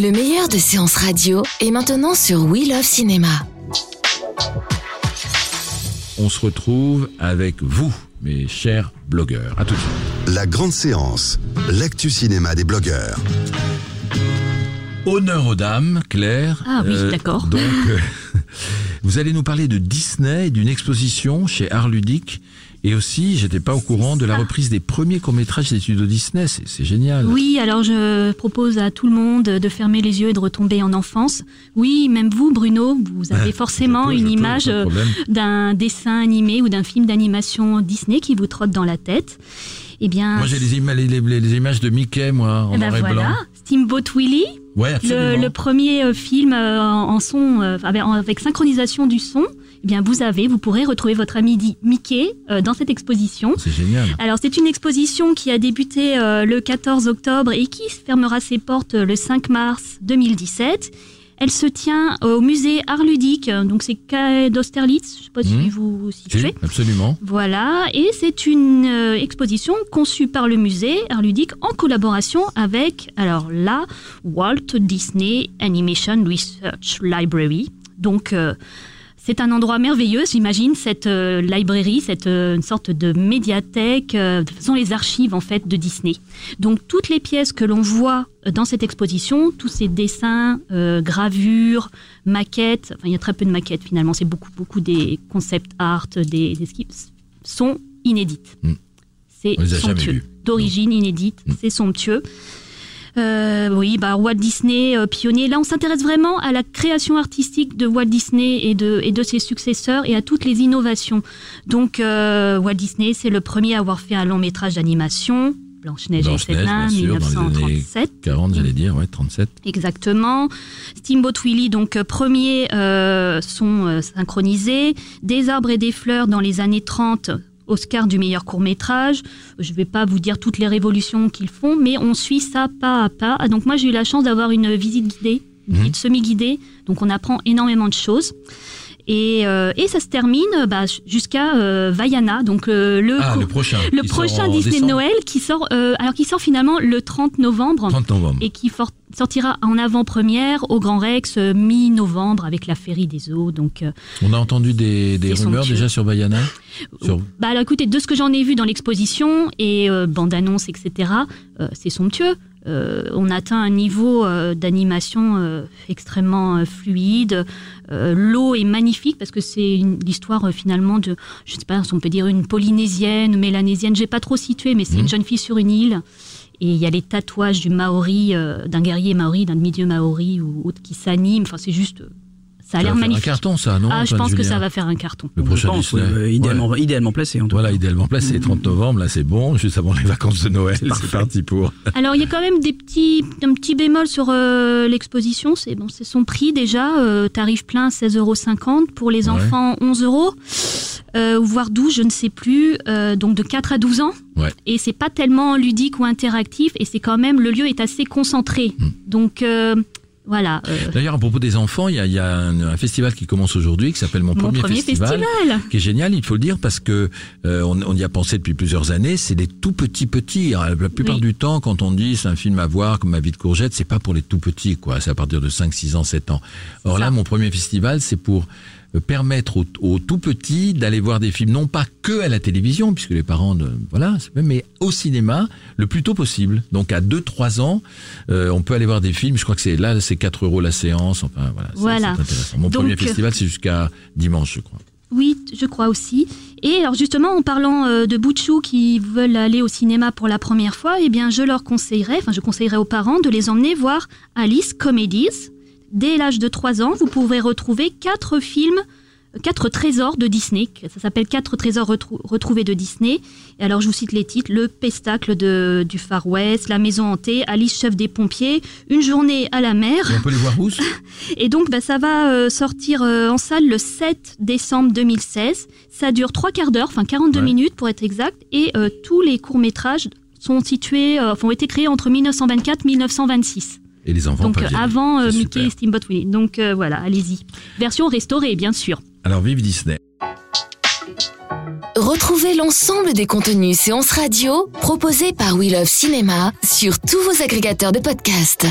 Le meilleur de séances radio est maintenant sur We Love Cinéma. On se retrouve avec vous, mes chers blogueurs. À tout de suite. La grande séance, l'actu cinéma des blogueurs. Honneur aux dames, Claire. Ah oui, d'accord. Donc, euh, vous allez nous parler de Disney et d'une exposition chez Art Ludique. Et aussi, j'étais pas au courant de la reprise des premiers courts-métrages des studios Disney. C'est- génial. Oui, alors je propose à tout le monde de fermer les yeux et de retomber en enfance. Oui, même vous, Bruno, vous avez Ouais, forcément peux, une peux, image euh, d'un dessin animé ou d'un film d'animation Disney qui vous trotte dans la tête. Eh bien, Moi, j'ai les, ima- les- les- les images de Mickey, moi, en ben noir et voilà, blanc. Steamboat Willie, Ouais, le, le premier euh, film euh, en son euh, avec, avec synchronisation du son. Eh bien, vous avez, vous pourrez retrouver votre ami dit Mickey euh, dans cette exposition. C'est génial. Alors c'est une exposition qui a débuté euh, le 14 octobre et qui fermera ses portes euh, le 5 mars 2017. Elle se tient au musée Art Ludique, donc c'est quai d'Austerlitz, je ne sais pas si Mhm. vous vous Si, situez. absolument. Voilà, et c'est une euh, exposition conçue par le musée Art Ludique en collaboration avec, alors là, Walt Disney Animation Research Library. Donc, euh, c'est un endroit merveilleux, j'imagine, cette euh, librairie, cette euh, une sorte de médiathèque, euh, ce sont les archives en fait de Disney. Donc toutes les pièces que l'on voit euh, dans cette exposition, tous ces dessins, euh, gravures, maquettes, enfin il y a très peu de maquettes finalement, c'est beaucoup beaucoup des concept art, des, des skips, sont inédites. Mm. C'est les a jamais somptueux. D'origine inédite, c'est somptueux. Euh, oui, bah Walt Disney, euh, pionnier. Là, on s'intéresse vraiment à la création artistique de Walt Disney et de, et de ses successeurs et à toutes les innovations. Donc, euh, Walt Disney, c'est le premier à avoir fait un long métrage d'animation, Blanche-Neige et les sept Blanche-Neige, nains, bien sûr, dans les années 1937. 40, j'allais dire, ouais, 37. Exactement. Steamboat Willie, donc euh, premier euh, son euh, synchronisé. Des arbres et des fleurs dans les années 30. Oscar du meilleur court métrage. Je ne vais pas vous dire toutes les révolutions qu'ils font, mais on suit ça pas à pas. Ah, Donc moi j'ai eu la chance d'avoir une visite guidée, une Mhm. semi-guidée, donc on apprend énormément de choses. Et, euh, et ça se termine bah, jusqu'à euh, Vaiana, donc euh, le, Ah, le prochain. le Disney décembre. Noël qui sort, euh, alors qui sort finalement le 30 novembre 30 novembre. et qui for- sortira en avant-première au Grand Rex euh, mi-novembre avec la Féerie des eaux. Donc, euh, On a entendu des, des rumeurs déjà sur Bayana sur... bah alors écoutez, de ce que j'en ai vu dans l'exposition et euh, bande-annonce, etc., euh, c'est somptueux. Euh, on atteint un niveau euh, d'animation euh, extrêmement fluide. L'eau est magnifique parce que c'est l'histoire finalement de, je sais pas si on peut dire une polynésienne, mélanésienne, j'ai pas trop situé, mais c'est une jeune fille sur une île. Et il y a les tatouages du Maori, euh, d'un guerrier Maori, d'un milieu Maori ou autre qui s'anime. Enfin, c'est juste, ça a l'air magnifique. un carton, ça, non ah, je pense que ça va faire un carton. Le Je prochain pense, Disney. ouais, ouais, idéalement, placé en tout cas. Voilà, idéalement placé, 30 novembre, là c'est bon, juste avant les vacances de Noël, c'est parti pour. Alors il y a quand même des petits, un petit bémol sur euh, l'exposition. C'est bon, c'est son prix déjà, euh, tarif plein 16,50 euros pour les Ouais. enfants 11 euros, euh, ou voire 12, je ne sais plus. euh, donc de 4 à 12 ans. Ouais. Et c'est pas tellement ludique ou interactif, et c'est quand même le lieu est assez concentré. Hmm. Donc euh, voilà. euh, D'ailleurs, à propos des enfants, il y a, il y a un, un festival qui commence aujourd'hui qui s'appelle Mon, mon premier festival. qui est génial, il faut le dire, parce que on, on y a pensé depuis plusieurs années. C'est des tout petits petits. Alors, La plupart Oui. du temps, quand on dit c'est un film à voir comme Ma vie de courgette, c'est pas pour les tout petits, quoi. C'est à partir de 5, 6 ans, 7 ans. Or là, mon premier festival, c'est pour permettre aux, aux tout petits d'aller voir des films, non pas que à la télévision, puisque les parents, ne, voilà, mais au cinéma le plus tôt possible. Donc à 2-3 ans, euh, on peut aller voir des films. Je crois que c'est là, c'est 4 euros la séance. Enfin voilà, c'est- Voilà. c'est intéressant. Mon Donc, premier euh, festival, c'est jusqu'à dimanche, je crois. Oui, je crois aussi. Et alors justement, en parlant euh, de Bouchou qui veulent aller au cinéma pour la première fois, eh bien, je leur conseillerais, enfin, je conseillerais aux parents de les emmener voir Alice Comedies. Dès l'âge de 3 ans, vous pourrez retrouver quatre films, quatre trésors de Disney. Ça s'appelle Quatre trésors retrou- retrouvés de Disney. Et alors, je vous cite les titres Le Pestacle de, du Far West, La Maison hantée, Alice chef des pompiers, Une journée à la mer. Et on peut les voir où Et donc, bah, ça va euh, sortir euh, en salle le 7 décembre 2016. Ça dure trois quarts d'heure, enfin 42 Ouais. minutes pour être exact. Et euh, tous les courts-métrages sont situés, ont été créés entre 1924 et 1926. Et les enfants donc, avant euh, Mickey super. et Steamboat Willie. Donc, euh, voilà, allez-y. Version restaurée, bien sûr. Alors vive Disney. Retrouvez l'ensemble des contenus séances radio proposés par We Love Cinéma sur tous vos agrégateurs de podcasts.